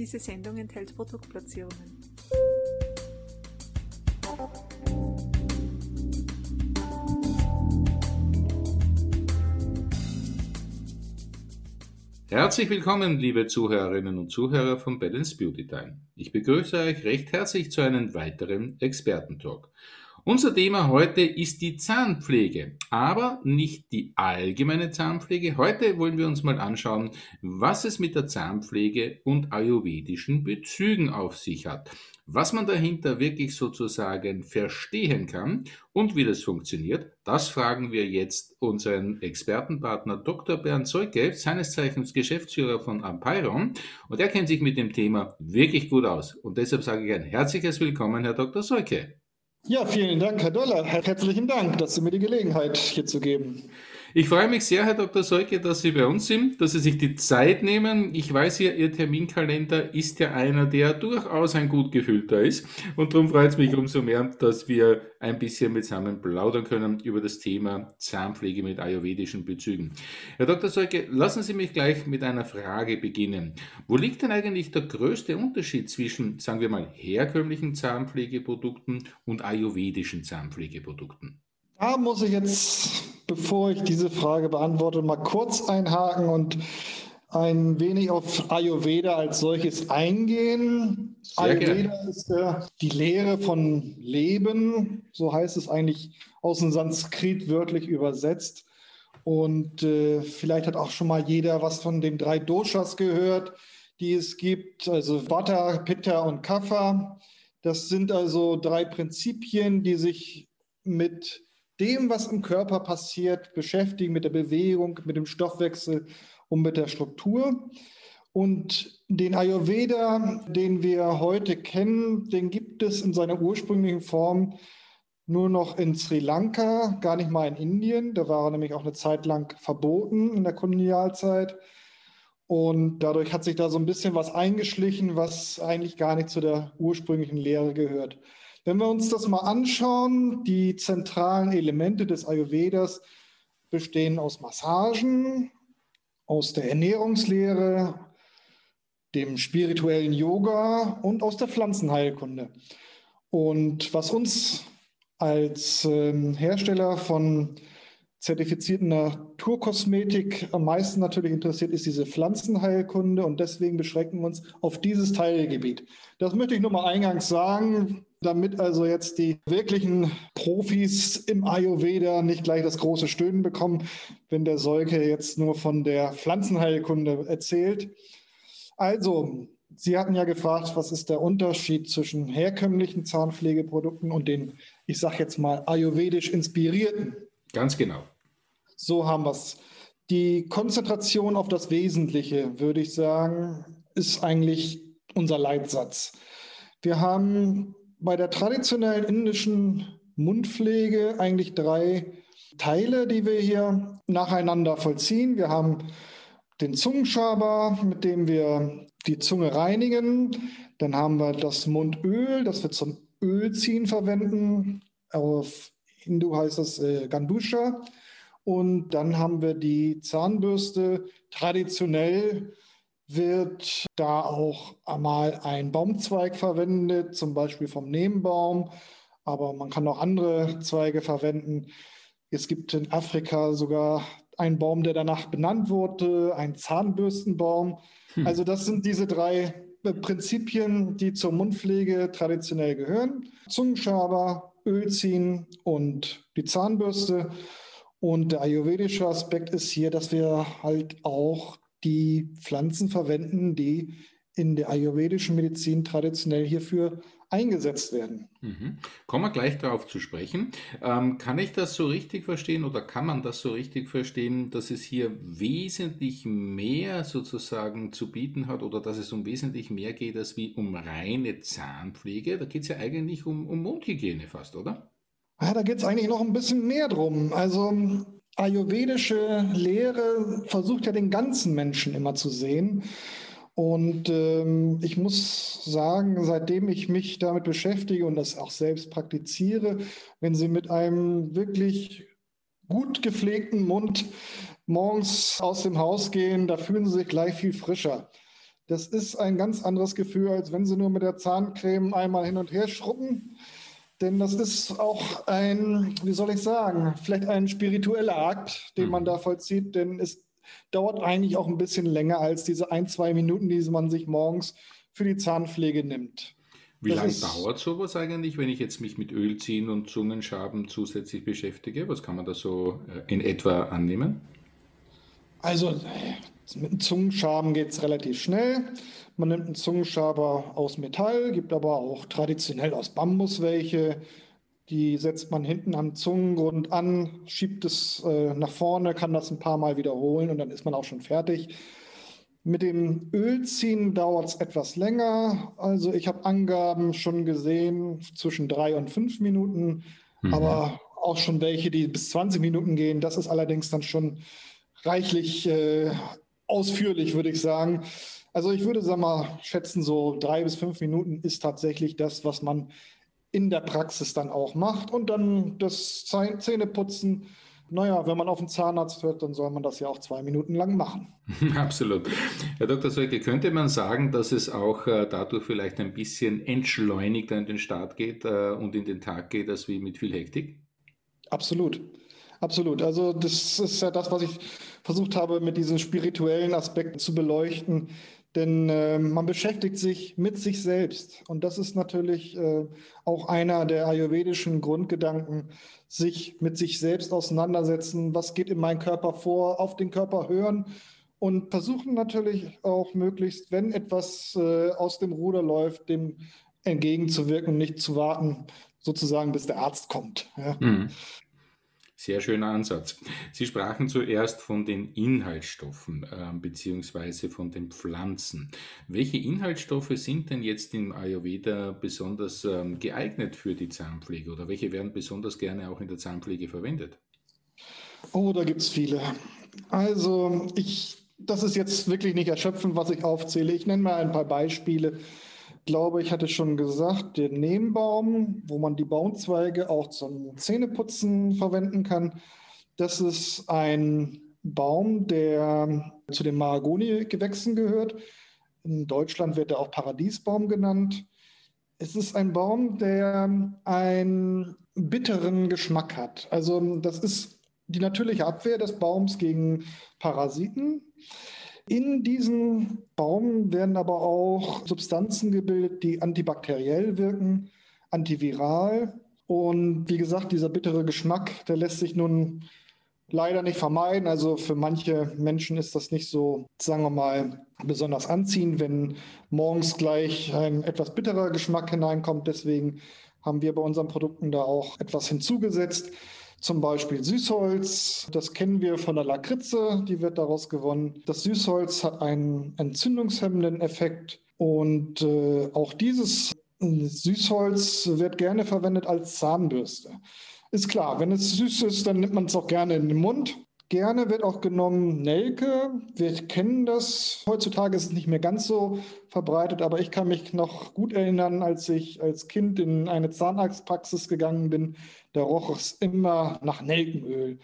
Diese Sendung enthält Produktplatzierungen. Herzlich willkommen, liebe Zuhörerinnen und Zuhörer von Balance Beauty Time. Ich begrüße euch recht herzlich zu einem weiteren Expertentalk. Unser Thema heute ist die Zahnpflege, aber nicht die allgemeine Zahnpflege. Heute wollen wir uns mal anschauen, was es mit der Zahnpflege und ayurvedischen Bezügen auf sich hat, was man dahinter wirklich sozusagen verstehen kann und wie das funktioniert. Das fragen wir jetzt unseren Expertenpartner Dr. Bernd Zeuke, seines Zeichens Geschäftsführer von Ampyron, und er kennt sich mit dem Thema wirklich gut aus. Und deshalb sage ich ein herzliches Willkommen, Herr Dr. Zeuke. Ja, vielen Dank, Herr Doller. Herzlichen Dank, dass Sie mir die Gelegenheit hier zu geben. Ich freue mich sehr, Herr Dr. Seuke, dass Sie bei uns sind, dass Sie sich die Zeit nehmen. Ich weiß ja, Ihr Terminkalender ist ja einer, der durchaus ein gut gefüllter ist. Und darum freut es mich umso mehr, dass wir ein bisschen zusammen plaudern können über das Thema Zahnpflege mit ayurvedischen Bezügen. Herr Dr. Seuke, lassen Sie mich gleich mit einer Frage beginnen. Wo liegt denn eigentlich der größte Unterschied zwischen, sagen wir mal, herkömmlichen Zahnpflegeprodukten und ayurvedischen Zahnpflegeprodukten? Da muss ich jetzt, bevor ich diese Frage beantworte, mal kurz einhaken und ein wenig auf Ayurveda als solches eingehen. Sehr Ayurveda gerne. ist ja die Lehre von Leben, so heißt es eigentlich aus dem Sanskrit wörtlich übersetzt. Und äh, vielleicht hat auch schon mal jeder was von den drei Doshas gehört, die es gibt, also Vata, Pitta und Kapha. Das sind also drei Prinzipien, die sich mit dem, was im Körper passiert, beschäftigen, mit der Bewegung, mit dem Stoffwechsel und mit der Struktur. Und den Ayurveda, den wir heute kennen, den gibt es in seiner ursprünglichen Form nur noch in Sri Lanka, gar nicht mal in Indien. Da war er nämlich auch eine Zeit lang verboten in der Kolonialzeit. Und dadurch hat sich da so ein bisschen was eingeschlichen, was eigentlich gar nicht zu der ursprünglichen Lehre gehört. Wenn wir uns das mal anschauen, die zentralen Elemente des Ayurvedas bestehen aus Massagen, aus der Ernährungslehre, dem spirituellen Yoga und aus der Pflanzenheilkunde. Und was uns als ähm, Hersteller von zertifizierten Naturkosmetik am meisten natürlich interessiert, ist diese Pflanzenheilkunde und deswegen beschränken wir uns auf dieses Teilgebiet. Das möchte ich nur mal eingangs sagen damit also jetzt die wirklichen Profis im Ayurveda nicht gleich das große Stöhnen bekommen, wenn der Solke jetzt nur von der Pflanzenheilkunde erzählt. Also, Sie hatten ja gefragt, was ist der Unterschied zwischen herkömmlichen Zahnpflegeprodukten und den, ich sage jetzt mal, ayurvedisch inspirierten. Ganz genau. So haben wir es. Die Konzentration auf das Wesentliche, würde ich sagen, ist eigentlich unser Leitsatz. Wir haben bei der traditionellen indischen Mundpflege eigentlich drei Teile, die wir hier nacheinander vollziehen. Wir haben den Zungenschaber, mit dem wir die Zunge reinigen. Dann haben wir das Mundöl, das wir zum Ölziehen verwenden. Auf Hindu heißt das äh, Gandusha. Und dann haben wir die Zahnbürste traditionell wird da auch einmal ein Baumzweig verwendet, zum Beispiel vom Nebenbaum, aber man kann auch andere Zweige verwenden. Es gibt in Afrika sogar einen Baum, der danach benannt wurde, ein Zahnbürstenbaum. Hm. Also das sind diese drei Prinzipien, die zur Mundpflege traditionell gehören. Zungenschaber, Ölziehen und die Zahnbürste. Und der ayurvedische Aspekt ist hier, dass wir halt auch die Pflanzen verwenden, die in der ayurvedischen Medizin traditionell hierfür eingesetzt werden. Mhm. Kommen wir gleich darauf zu sprechen. Ähm, kann ich das so richtig verstehen oder kann man das so richtig verstehen, dass es hier wesentlich mehr sozusagen zu bieten hat oder dass es um wesentlich mehr geht als wie um reine Zahnpflege? Da geht es ja eigentlich um, um Mundhygiene fast, oder? Ja, da geht es eigentlich noch ein bisschen mehr drum. Also ayurvedische Lehre versucht ja den ganzen Menschen immer zu sehen. Und ähm, ich muss sagen, seitdem ich mich damit beschäftige und das auch selbst praktiziere, wenn Sie mit einem wirklich gut gepflegten Mund morgens aus dem Haus gehen, da fühlen Sie sich gleich viel frischer. Das ist ein ganz anderes Gefühl, als wenn Sie nur mit der Zahncreme einmal hin und her schrubben. Denn das ist auch ein, wie soll ich sagen, vielleicht ein spiritueller Akt, den man mhm. da vollzieht, denn es dauert eigentlich auch ein bisschen länger als diese ein, zwei Minuten, die man sich morgens für die Zahnpflege nimmt. Wie lange dauert sowas eigentlich, wenn ich jetzt mich mit Ölziehen und Zungenschaben zusätzlich beschäftige? Was kann man da so äh, in etwa annehmen? Also mit dem Zungenschaben geht es relativ schnell. Man nimmt einen Zungenschaber aus Metall, gibt aber auch traditionell aus Bambus welche. Die setzt man hinten am Zungengrund an, schiebt es äh, nach vorne, kann das ein paar Mal wiederholen und dann ist man auch schon fertig. Mit dem Ölziehen dauert es etwas länger. Also ich habe Angaben schon gesehen zwischen drei und fünf Minuten, mhm. aber auch schon welche, die bis 20 Minuten gehen. Das ist allerdings dann schon reichlich äh, ausführlich, würde ich sagen. Also ich würde sagen mal schätzen, so drei bis fünf Minuten ist tatsächlich das, was man in der Praxis dann auch macht. Und dann das Zähneputzen naja, wenn man auf den Zahnarzt hört, dann soll man das ja auch zwei Minuten lang machen. Absolut. Herr Dr. Solke, könnte man sagen, dass es auch äh, dadurch vielleicht ein bisschen entschleunigter in den Start geht äh, und in den Tag geht, als wie mit viel Hektik? Absolut. Absolut. Also das ist ja das, was ich versucht habe, mit diesem spirituellen Aspekt zu beleuchten. Denn äh, man beschäftigt sich mit sich selbst. Und das ist natürlich äh, auch einer der ayurvedischen Grundgedanken, sich mit sich selbst auseinandersetzen. Was geht in meinem Körper vor? Auf den Körper hören und versuchen natürlich auch möglichst, wenn etwas äh, aus dem Ruder läuft, dem entgegenzuwirken nicht zu warten, sozusagen, bis der Arzt kommt. Ja. Mhm. Sehr schöner Ansatz. Sie sprachen zuerst von den Inhaltsstoffen äh, beziehungsweise von den Pflanzen. Welche Inhaltsstoffe sind denn jetzt im Ayurveda besonders ähm, geeignet für die Zahnpflege oder welche werden besonders gerne auch in der Zahnpflege verwendet? Oh, da gibt es viele. Also ich, das ist jetzt wirklich nicht erschöpfend, was ich aufzähle. Ich nenne mal ein paar Beispiele glaube, ich hatte schon gesagt, den Nebenbaum, wo man die Baumzweige auch zum Zähneputzen verwenden kann. Das ist ein Baum, der zu den Mahagoni-Gewächsen gehört. In Deutschland wird er auch Paradiesbaum genannt. Es ist ein Baum, der einen bitteren Geschmack hat. Also das ist die natürliche Abwehr des Baums gegen Parasiten. In diesem Baum werden aber auch Substanzen gebildet, die antibakteriell wirken, antiviral. Und wie gesagt, dieser bittere Geschmack, der lässt sich nun leider nicht vermeiden. Also für manche Menschen ist das nicht so, sagen wir mal, besonders anziehend, wenn morgens gleich ein etwas bitterer Geschmack hineinkommt. Deswegen haben wir bei unseren Produkten da auch etwas hinzugesetzt zum Beispiel Süßholz. Das kennen wir von der Lakritze, die wird daraus gewonnen. Das Süßholz hat einen entzündungshemmenden Effekt und äh, auch dieses Süßholz wird gerne verwendet als Zahnbürste. Ist klar, wenn es süß ist, dann nimmt man es auch gerne in den Mund. Gerne wird auch genommen Nelke. Wir kennen das. Heutzutage ist es nicht mehr ganz so verbreitet, aber ich kann mich noch gut erinnern, als ich als Kind in eine Zahnarztpraxis gegangen bin. Da roch es immer nach Nelkenöl.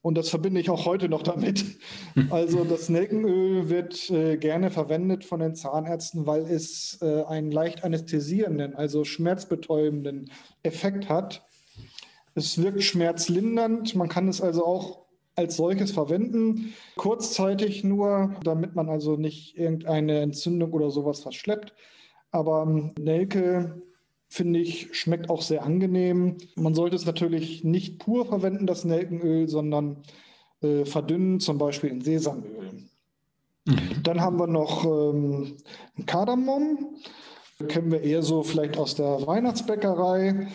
Und das verbinde ich auch heute noch damit. Also das Nelkenöl wird äh, gerne verwendet von den Zahnärzten, weil es äh, einen leicht anästhesierenden, also schmerzbetäubenden Effekt hat. Es wirkt schmerzlindernd. Man kann es also auch als solches verwenden. Kurzzeitig nur, damit man also nicht irgendeine Entzündung oder sowas verschleppt. Aber ähm, Nelke, finde ich, schmeckt auch sehr angenehm. Man sollte es natürlich nicht pur verwenden, das Nelkenöl, sondern äh, verdünnen, zum Beispiel in Sesamöl. Mhm. Dann haben wir noch ähm, Kardamom. Kennen wir eher so vielleicht aus der Weihnachtsbäckerei.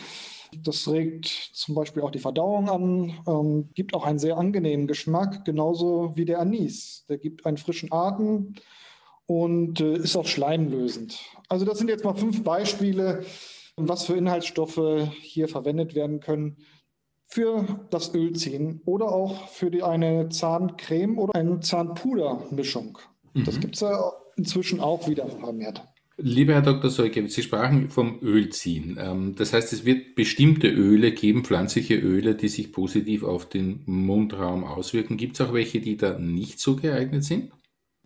Das regt zum Beispiel auch die Verdauung an, ähm, gibt auch einen sehr angenehmen Geschmack, genauso wie der Anis. Der gibt einen frischen Atem und äh, ist auch schleimlösend. Also das sind jetzt mal fünf Beispiele, was für Inhaltsstoffe hier verwendet werden können für das Ölziehen oder auch für die, eine Zahncreme oder eine Zahnpudermischung. Mhm. Das gibt es ja inzwischen auch wieder vermehrt. Lieber Herr Dr. Solke, Sie sprachen vom Ölziehen. Ähm, das heißt, es wird bestimmte Öle geben, pflanzliche Öle, die sich positiv auf den Mundraum auswirken. Gibt es auch welche, die da nicht so geeignet sind?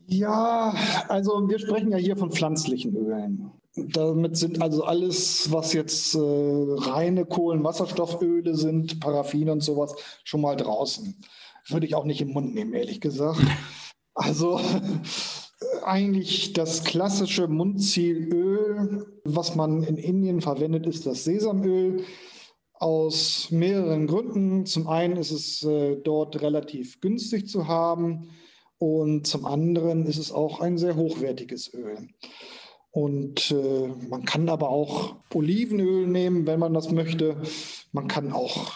Ja, also wir sprechen ja hier von pflanzlichen Ölen. Damit sind also alles, was jetzt äh, reine Kohlenwasserstofföle sind, Paraffin und sowas, schon mal draußen. Würde ich auch nicht im Mund nehmen, ehrlich gesagt. Also eigentlich das klassische Mundzielöl, was man in Indien verwendet, ist das Sesamöl. Aus mehreren Gründen. Zum einen ist es äh, dort relativ günstig zu haben und zum anderen ist es auch ein sehr hochwertiges Öl. Und äh, man kann aber auch Olivenöl nehmen, wenn man das möchte. Man kann auch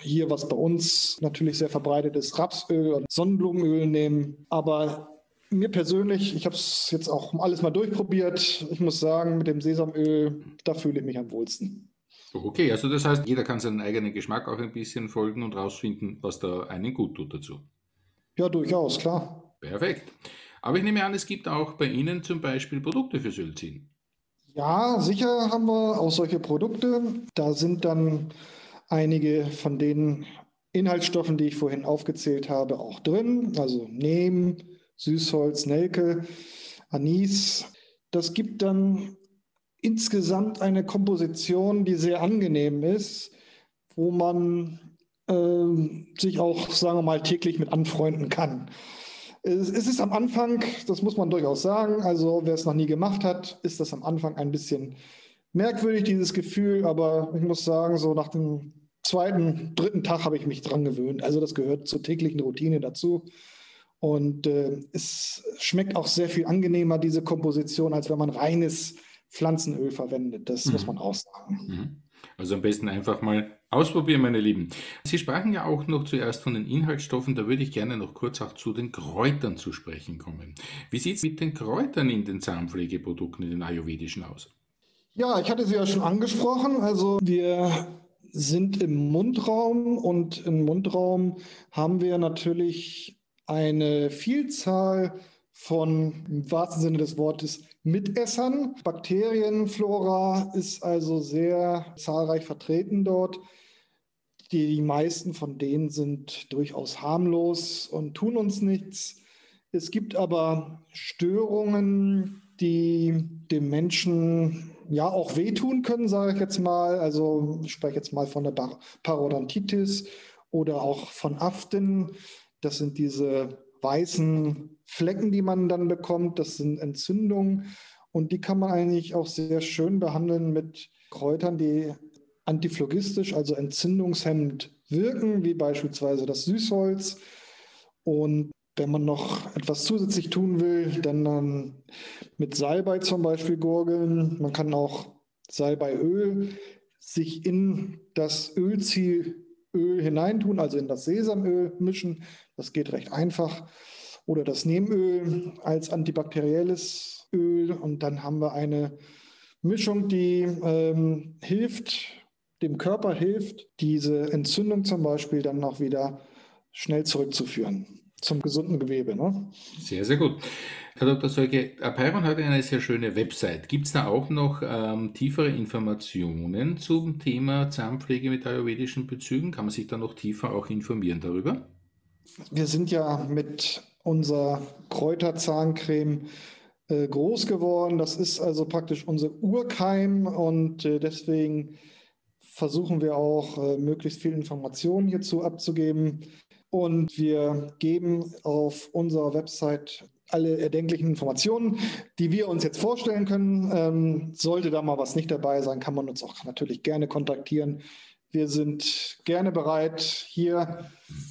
hier, was bei uns natürlich sehr verbreitet ist, Rapsöl und Sonnenblumenöl nehmen. Aber mir persönlich, ich habe es jetzt auch alles mal durchprobiert. Ich muss sagen, mit dem Sesamöl, da fühle ich mich am wohlsten. Okay, also das heißt, jeder kann seinen eigenen Geschmack auch ein bisschen folgen und rausfinden, was da einen gut tut dazu. Ja, durchaus, klar. Perfekt. Aber ich nehme an, es gibt auch bei Ihnen zum Beispiel Produkte fürs Ölziehen. Ja, sicher haben wir auch solche Produkte. Da sind dann einige von den Inhaltsstoffen, die ich vorhin aufgezählt habe, auch drin. Also Neem, Süßholz, Nelke, Anis. Das gibt dann insgesamt eine Komposition, die sehr angenehm ist, wo man äh, sich auch, sagen wir mal, täglich mit anfreunden kann. Es, ist am Anfang, das muss man durchaus sagen, also wer es noch nie gemacht hat, ist das am Anfang ein bisschen merkwürdig, dieses Gefühl, aber ich muss sagen, so nach dem zweiten, dritten Tag habe ich mich dran gewöhnt. Also das gehört zur täglichen Routine dazu. Und äh, es schmeckt auch sehr viel angenehmer, diese Komposition, als wenn man reines Pflanzenöl verwendet. Das mhm. muss man auch sagen. Mhm. Also am besten einfach mal ausprobieren, meine Lieben. Sie sprachen ja auch noch zuerst von den Inhaltsstoffen, da würde ich gerne noch kurz auch zu den Kräutern zu sprechen kommen. Wie sieht es mit den Kräutern in den Zahnpflegeprodukten, in den ayurvedischen aus? Ja, ich hatte sie ja schon angesprochen. Also wir sind im Mundraum und im Mundraum haben wir natürlich eine Vielzahl von, im wahrsten Sinne des Wortes, Mitessern. Bakterienflora ist also sehr zahlreich vertreten dort. Die meisten von denen sind durchaus harmlos und tun uns nichts. Es gibt aber Störungen, die dem Menschen ja auch wehtun können, sage ich jetzt mal. Also ich spreche jetzt mal von der Parodontitis oder auch von Aften. Das sind diese weißen Flecken, die man dann bekommt. Das sind Entzündungen und die kann man eigentlich auch sehr schön behandeln mit Kräutern, die antiphlogistisch, also entzündungshemmend wirken, wie beispielsweise das Süßholz. Und wenn man noch etwas zusätzlich tun will, dann, dann mit Salbei zum Beispiel gurgeln. Man kann auch Salbeiöl sich in das Ölzielöl hineintun, also in das Sesamöl mischen. Das geht recht einfach. Oder das Neemöl als antibakterielles Öl. Und dann haben wir eine Mischung, die ähm, hilft, dem Körper hilft, diese Entzündung zum Beispiel dann auch wieder schnell zurückzuführen zum gesunden Gewebe. Ne? Sehr, sehr gut. Herr Dr. Seuke, Apeiron hat eine sehr schöne Website. Gibt es da auch noch ähm, tiefere Informationen zum Thema Zahnpflege mit ayurvedischen Bezügen? Kann man sich da noch tiefer auch informieren darüber? Wir sind ja mit unserer Kräuterzahncreme äh, groß geworden. Das ist also praktisch unser Urkeim und äh, deswegen versuchen wir auch, äh, möglichst viel Informationen hierzu abzugeben. Und wir geben auf unserer Website alle erdenklichen Informationen, die wir uns jetzt vorstellen können. Ähm, sollte da mal was nicht dabei sein, kann man uns auch natürlich gerne kontaktieren. Wir sind gerne bereit, hier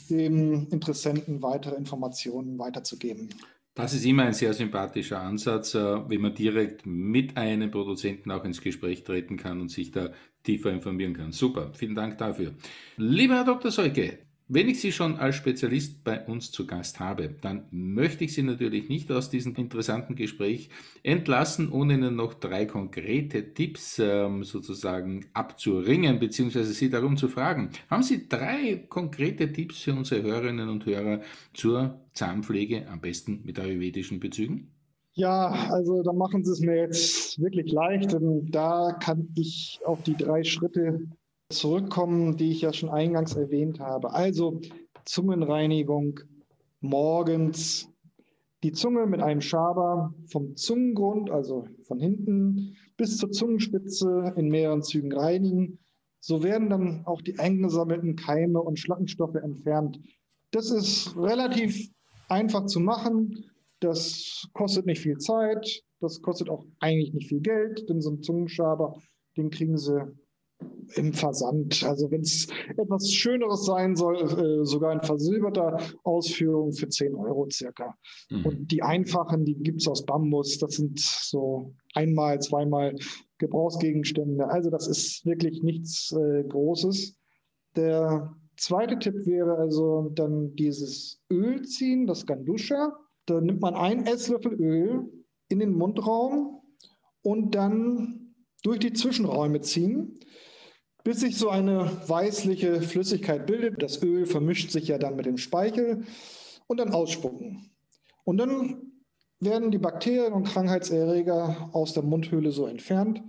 dem Interessenten weitere Informationen weiterzugeben. Das ist immer ein sehr sympathischer Ansatz, äh, wenn man direkt mit einem Produzenten auch ins Gespräch treten kann und sich da tiefer informieren kann. Super, vielen Dank dafür. Lieber Herr Dr. Seuke, wenn ich Sie schon als Spezialist bei uns zu Gast habe, dann möchte ich Sie natürlich nicht aus diesem interessanten Gespräch entlassen, ohne Ihnen noch drei konkrete Tipps ähm, sozusagen abzuringen, beziehungsweise Sie darum zu fragen. Haben Sie drei konkrete Tipps für unsere Hörerinnen und Hörer zur Zahnpflege, am besten mit ayurvedischen Bezügen? Ja, also da machen Sie es mir jetzt wirklich leicht, da kann ich auf die drei Schritte zurückkommen, die ich ja schon eingangs erwähnt habe. Also Zungenreinigung morgens die Zunge mit einem Schaber vom Zungengrund, also von hinten, bis zur Zungenspitze in mehreren Zügen reinigen. So werden dann auch die eingesammelten Keime und Schlackenstoffe entfernt. Das ist relativ einfach zu machen. Das kostet nicht viel Zeit. Das kostet auch eigentlich nicht viel Geld, denn so ein Zungenschaber, den kriegen Sie im Versand. Also wenn es etwas Schöneres sein soll, äh, sogar in versilberter Ausführung für 10 Euro circa. Mhm. Und die einfachen, die gibt es aus Bambus. Das sind so einmal, zweimal Gebrauchsgegenstände. Also das ist wirklich nichts äh, Großes. Der zweite Tipp wäre also dann dieses Öl ziehen, das Gandusha. Da nimmt man einen Esslöffel Öl in den Mundraum und dann durch die Zwischenräume ziehen bis sich so eine weißliche Flüssigkeit bildet. Das Öl vermischt sich ja dann mit dem Speichel und dann ausspucken. Und dann werden die Bakterien und Krankheitserreger aus der Mundhöhle so entfernt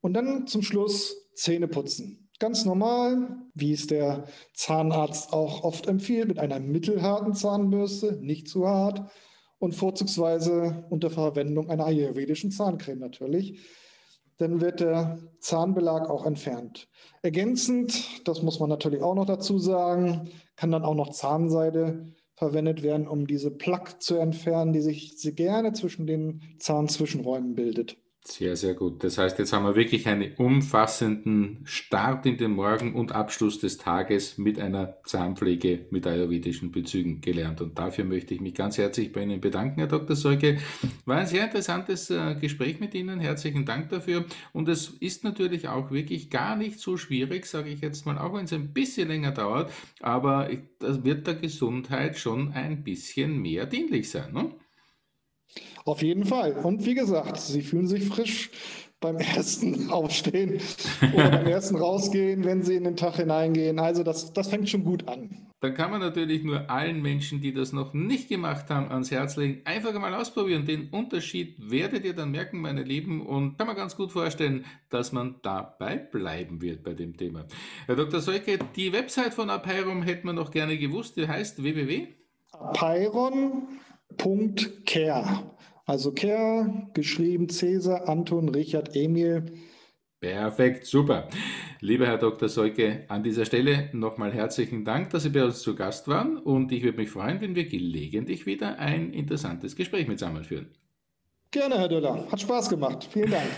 und dann zum Schluss Zähne putzen. Ganz normal, wie es der Zahnarzt auch oft empfiehlt, mit einer mittelharten Zahnbürste, nicht zu hart und vorzugsweise unter Verwendung einer ayurvedischen Zahncreme natürlich dann wird der Zahnbelag auch entfernt. Ergänzend, das muss man natürlich auch noch dazu sagen, kann dann auch noch Zahnseide verwendet werden, um diese Plaque zu entfernen, die sich gerne zwischen den Zahnzwischenräumen bildet. Sehr, sehr gut. Das heißt, jetzt haben wir wirklich einen umfassenden Start in den Morgen und Abschluss des Tages mit einer Zahnpflege mit ayurvedischen Bezügen gelernt. Und dafür möchte ich mich ganz herzlich bei Ihnen bedanken, Herr Dr. Solke. War ein sehr interessantes äh, Gespräch mit Ihnen. Herzlichen Dank dafür. Und es ist natürlich auch wirklich gar nicht so schwierig, sage ich jetzt mal, auch wenn es ein bisschen länger dauert, aber das wird der Gesundheit schon ein bisschen mehr dienlich sein. Ne? Auf jeden Fall. Und wie gesagt, sie fühlen sich frisch beim ersten Aufstehen oder beim ersten Rausgehen, wenn sie in den Tag hineingehen. Also das, das fängt schon gut an. Dann kann man natürlich nur allen Menschen, die das noch nicht gemacht haben, ans Herz legen, einfach mal ausprobieren. Den Unterschied werdet ihr dann merken, meine Lieben, und kann man ganz gut vorstellen, dass man dabei bleiben wird bei dem Thema. Herr Dr. Seuke, die Website von Apeirum hätten wir noch gerne gewusst. Die heißt www. Apeiron Care. Also Care, geschrieben Cäsar, Anton, Richard, Emil. Perfekt, super. Lieber Herr Dr. Seuke, an dieser Stelle nochmal herzlichen Dank, dass Sie bei uns zu Gast waren und ich würde mich freuen, wenn wir gelegentlich wieder ein interessantes Gespräch mitsammen führen. Gerne, Herr Döller. Hat Spaß gemacht. Vielen Dank.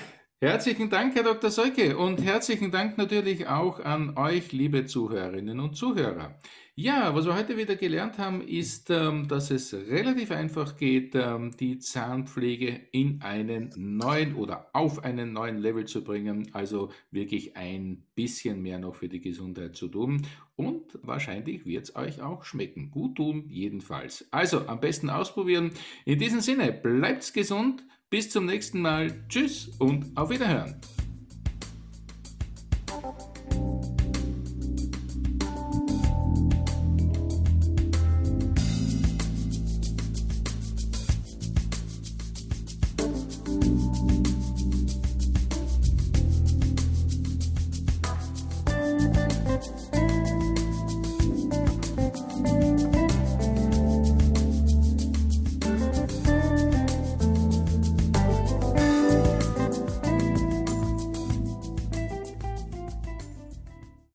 Herzlichen Dank, Herr Dr. Seuke, und herzlichen Dank natürlich auch an euch, liebe Zuhörerinnen und Zuhörer. Ja, was wir heute wieder gelernt haben, ist, ähm, dass es relativ einfach geht, ähm, die Zahnpflege in einen neuen oder auf einen neuen Level zu bringen, also wirklich ein bisschen mehr noch für die Gesundheit zu tun. Und wahrscheinlich wird es euch auch schmecken. Gut tun, jedenfalls. Also am besten ausprobieren. In diesem Sinne, bleibt gesund. Bis zum nächsten Mal. Tschüss und auf Wiederhören.